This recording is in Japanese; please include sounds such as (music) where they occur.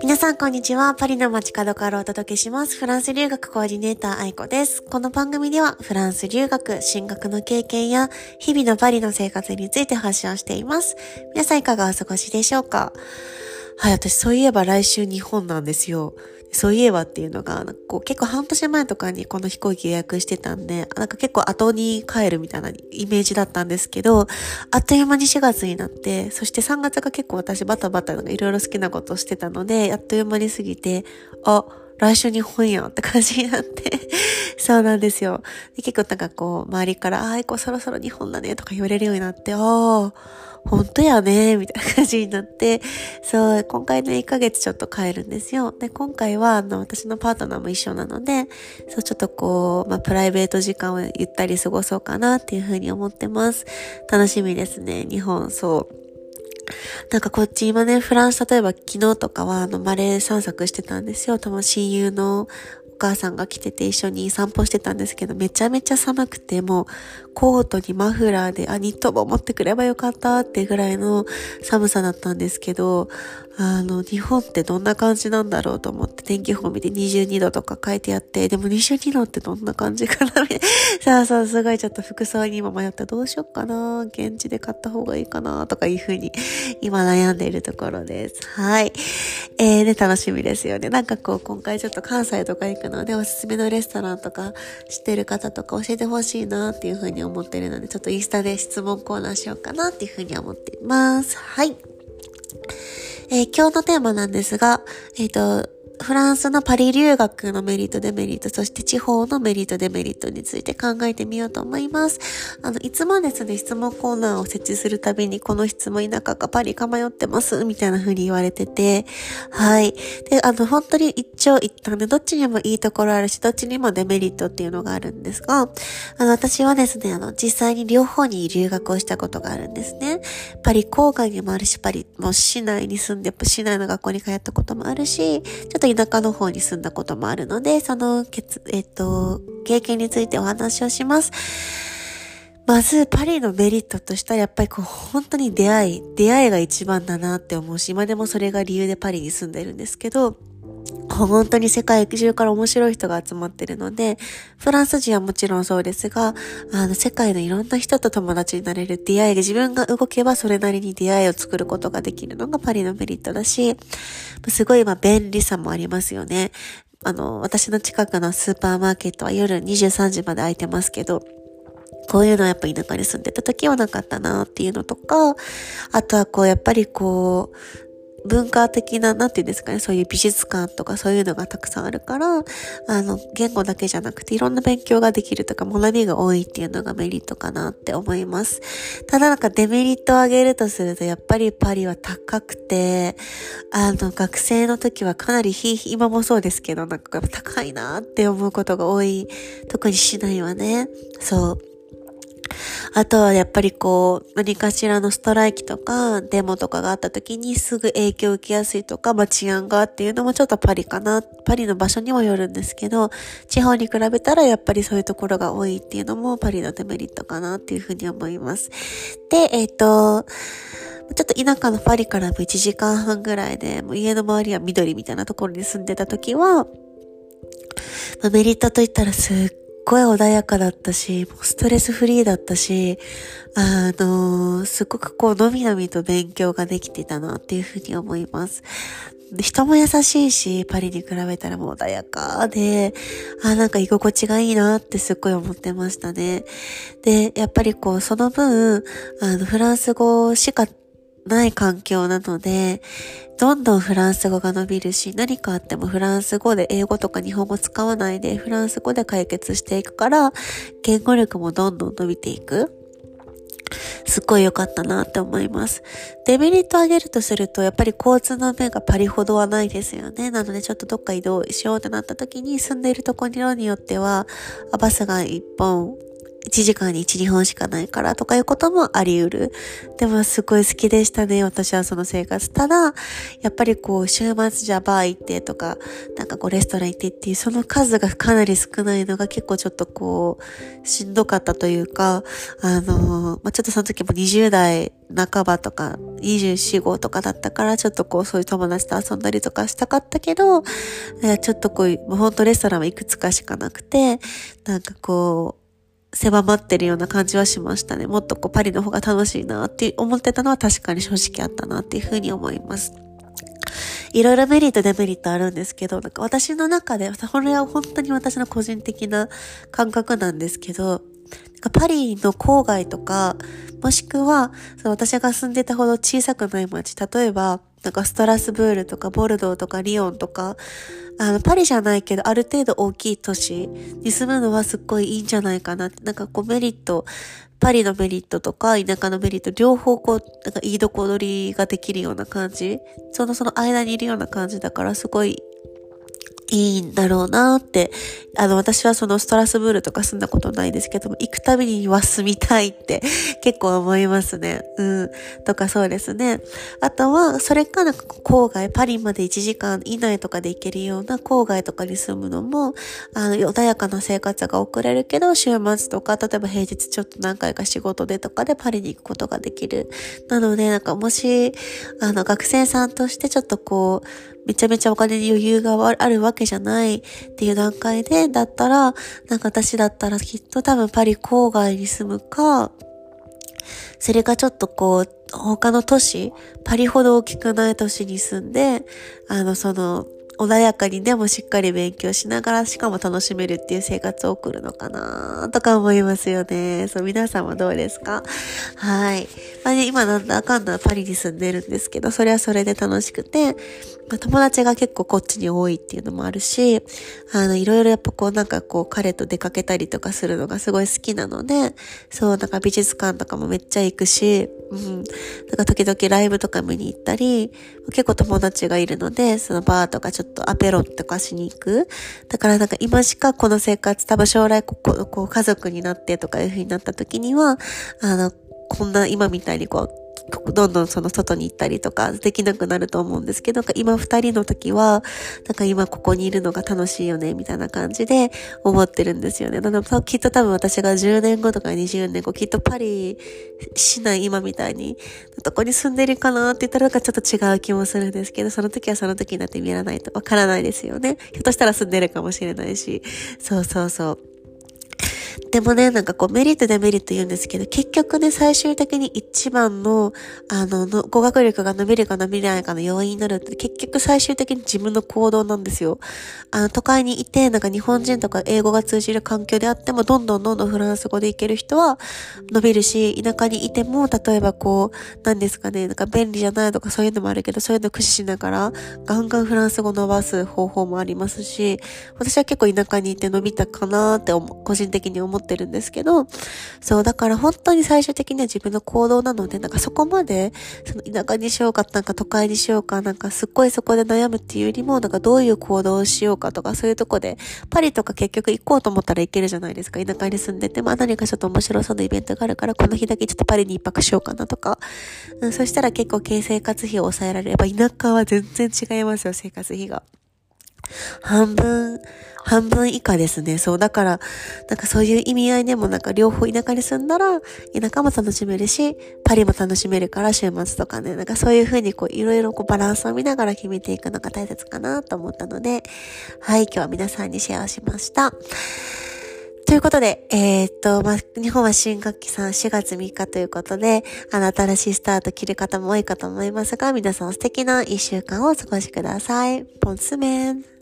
皆さん、こんにちは。パリの街角からお届けします。フランス留学コーディネーター、愛子です。この番組では、フランス留学、進学の経験や、日々のパリの生活について発信しています。皆さん、いかがお過ごしでしょうか？はい、私、そういえば来週日本なんですよ。そういえばっていうのが、こう結構半年前とかにこの飛行機予約してたんで、なんか結構後に帰るみたいなイメージだったんですけど、あっという間に4月になって、そして3月が結構私バタバタいろいろ好きなことしてたので、あっという間に過ぎて、あ、来週日本やんって感じになって (laughs) そうなんですよ。で結構なんかこう、周りから、ああ、いこそろそろ日本だねとか言われるようになって、ああ、本当やね、みたいな感じになって、そう、今回の1ヶ月ちょっと帰るんですよ。で、今回は、あの、私のパートナーも一緒なので、そう、ちょっとこう、まあ、プライベート時間をゆったり過ごそうかなっていうふうに思ってます。楽しみですね、日本、そう。なんかこっち今ね、フランス、例えば昨日とかはあのマレー散策してたんですよ。多分親友の母さんが来てて一緒に散歩してたんですけど、めちゃめちゃ寒くて、もうコートにマフラーで、あ、ニットも持ってくればよかったってぐらいの寒さだったんですけど、あの、日本ってどんな感じなんだろうと思って天気予報見て22度とか書いてあって、でも22度ってどんな感じかなそうそう、すごいちょっと服装に今迷ったどうしよっかな現地で買った方がいいかなとかいうふうに今悩んでいるところです。はい。えー、で、楽しみですよね。なんかこう、今回ちょっと関西とか行くので、おすすめのレストランとか知ってる方とか教えてほしいなっていうふうに思ってるので、ちょっとインスタで質問コーナーしようかなっていうふうに思っています。はい。えー、今日のテーマなんですが、えっ、ー、と、フランスのパリ留学のメリット、デメリット、そして地方のメリット、デメリットについて考えてみようと思います。あの、いつもですね、質問コーナーを設置するたびに、この質問田舎かパリか迷ってます、みたいな風に言われてて、はい。で、あの、本当に一長一短で、どっちにもいいところあるし、どっちにもデメリットっていうのがあるんですが、あの、私はですね、あの、実際に両方に留学をしたことがあるんですね。パリ郊外にもあるし、パリ、もう市内に住んで、市内の学校に通ったこともあるし、ちょっとと田舎の方に住んだこともあるので、その、えっと、経験についてお話をします。まず、パリのメリットとしたら、やっぱりこう、本当に出会い、出会いが一番だなって思うし、今でもそれが理由でパリに住んでるんですけど、本当に世界中から面白い人が集まってるので、フランス人はもちろんそうですが、あの、世界のいろんな人と友達になれる出会いが自分が動けばそれなりに出会いを作ることができるのがパリのメリットだし、すごいま便利さもありますよね。あの、私の近くのスーパーマーケットは夜23時まで開いてますけど、こういうのはやっぱ田舎に住んでた時はなかったなっていうのとか、あとはこうやっぱりこう、文化的な、なんていうんですかね、そういう美術館とかそういうのがたくさんあるから、あの、言語だけじゃなくていろんな勉強ができるとか学びが多いっていうのがメリットかなって思います。ただなんかデメリットを挙げるとすると、やっぱりパリは高くて、あの、学生の時はかなりひ、今もそうですけど、なんか高いなって思うことが多い。特に市内はね。そう。あとはやっぱりこう、何かしらのストライキとか、デモとかがあった時にすぐ影響を受けやすいとか、まあ治安がっていうのもちょっとパリかな。パリの場所にもよるんですけど、地方に比べたらやっぱりそういうところが多いっていうのもパリのデメリットかなっていうふうに思います。で、えっ、ー、と、ちょっと田舎のパリからも1時間半ぐらいで、もう家の周りは緑みたいなところに住んでた時は、ま、メリットといったらすっごい穏やかだったし、もうストレスフリーだったし、あのー、すごくこう、のみのみと勉強ができてたなっていうふうに思います。人も優しいし、パリに比べたらもう穏やかで、あ、なんか居心地がいいなってすっごい思ってましたね。で、やっぱりこう、その分、あの、フランス語しかない環境なので、どんどんフランス語が伸びるし、何かあってもフランス語で英語とか日本語使わないで、フランス語で解決していくから、言語力もどんどん伸びていく。すっごい良かったなって思います。デメリット上げるとすると、やっぱり交通の面がパリほどはないですよね。なのでちょっとどっか移動しようってなった時に住んでいるところによっては、バスが一本1時間に1、2本しかないからとかいうこともあり得る。でもすごい好きでしたね、私はその生活。ただ、やっぱりこう、週末じゃバー行ってとか、なんかこう、レストラン行ってっていう、その数がかなり少ないのが結構ちょっとこう、しんどかったというか、あの、まあ、ちょっとその時も20代半ばとか、24、5とかだったから、ちょっとこう、そういう友達と遊んだりとかしたかったけど、ちょっとこう、もうほんとレストランはいくつかしかなくて、なんかこう、狭まってるような感じはしましたね。もっとこうパリの方が楽しいなって思ってたのは確かに正直あったなっていうふうに思います。いろいろメリット、デメリットあるんですけど、なんか私の中で、これは本当に私の個人的な感覚なんですけど、なんかパリの郊外とか、もしくは、その私が住んでたほど小さくない街、例えば、なんかストラスブールとかボルドーとかリヨンとか、あの、パリじゃないけど、ある程度大きい都市に住むのはすっごいいいんじゃないかなって。なんかこうメリット、パリのメリットとか田舎のメリット、両方こう、なんかいいとこ取りができるような感じ。そのその間にいるような感じだから、すごいいいんだろうなって。あの、私はそのストラスブールとか住んだことないですけども、行くたびには住みたいって結構思いますね。うん。とかそうですね。あとは、それかなんか郊外、パリまで1時間以内とかで行けるような郊外とかに住むのも、あの、穏やかな生活が送れるけど、週末とか、例えば平日ちょっと何回か仕事でとかでパリに行くことができる。なので、なんかもし、あの、学生さんとしてちょっとこう、めちゃめちゃお金に余裕があるわけじゃないっていう段階で、だったら、なんか私だったらきっと多分パリ郊外に住むか、それがちょっとこう、他の都市、パリほど大きくない都市に住んで、あの、その、穏やかにでもしっかり勉強しながら、しかも楽しめるっていう生活を送るのかなとか思いますよね。そう、皆さんはどうですか？はい。まあね、今なんだかんだパリに住んでるんですけど、それはそれで楽しくて、友達が結構こっちに多いっていうのもあるし、あの、いろいろやっぱこうなんかこう彼と出かけたりとかするのがすごい好きなので、そう、なんか美術館とかもめっちゃ行くし、うん。なんか時々ライブとか見に行ったり、結構友達がいるので、そのバーとかちょっとアペロとかしに行く。だからなんか今しかこの生活、多分将来ここ、こう家族になってとかいう風になった時には、あの、こんな今みたいにこう、どんどんその外に行ったりとかできなくなると思うんですけど、今二人の時は、なんか今ここにいるのが楽しいよね、みたいな感じで思ってるんですよね。だからきっと多分私が10年後とか20年後、きっとパリ市内今みたいに、どこに住んでるかなって言ったらなんかちょっと違う気もするんですけど、その時はその時になって見らないとわからないですよね。ひょっとしたら住んでるかもしれないし。そうそうそう。でもね、なんかこうメリットデメリット言うんですけど、結局ね、最終的に一番の、あの、の語学力が伸びるか伸びないかの要因になるって、結局最終的に自分の行動なんですよ。あの、都会にいて、なんか日本人とか英語が通じる環境であっても、どんどんどんどんフランス語でいける人は伸びるし、田舎にいても、例えばこう、何ですかね、なんか便利じゃないとかそういうのもあるけど、そういうの駆使しながら、ガンガンフランス語伸ばす方法もありますし、私は結構田舎にいて伸びたかなって思個人的に思思ってるんですけど、そう、だから本当に最終的には自分の行動なので、なんかそこまで、その田舎にしようか、なんか都会にしようか、なんかすっごいそこで悩むっていうよりも、なんかどういう行動をしようかとか、そういうとこで、パリとか結局行こうと思ったら行けるじゃないですか。田舎に住んでて、まあ何かちょっと面白そうなイベントがあるから、この日だけちょっとパリに一泊しようかなとか、うん、そしたら結構経生活費を抑えられれば、田舎は全然違いますよ、生活費が。半分、半分以下ですね。そう。だから、なんかそういう意味合いでもなんか両方田舎に住んだら、田舎も楽しめるし、パリも楽しめるから週末とかね、なんかそういう風にこういろいろこうバランスを見ながら決めていくのが大切かなと思ったので、はい、今日は皆さんにシェアしました。ということで、えー、っと、ま、日本は新学期さん4月3日ということで、あの、新しいスタート切る方も多いかと思いますが、皆さん素敵な1週間をお過ごしください。ポンスメン。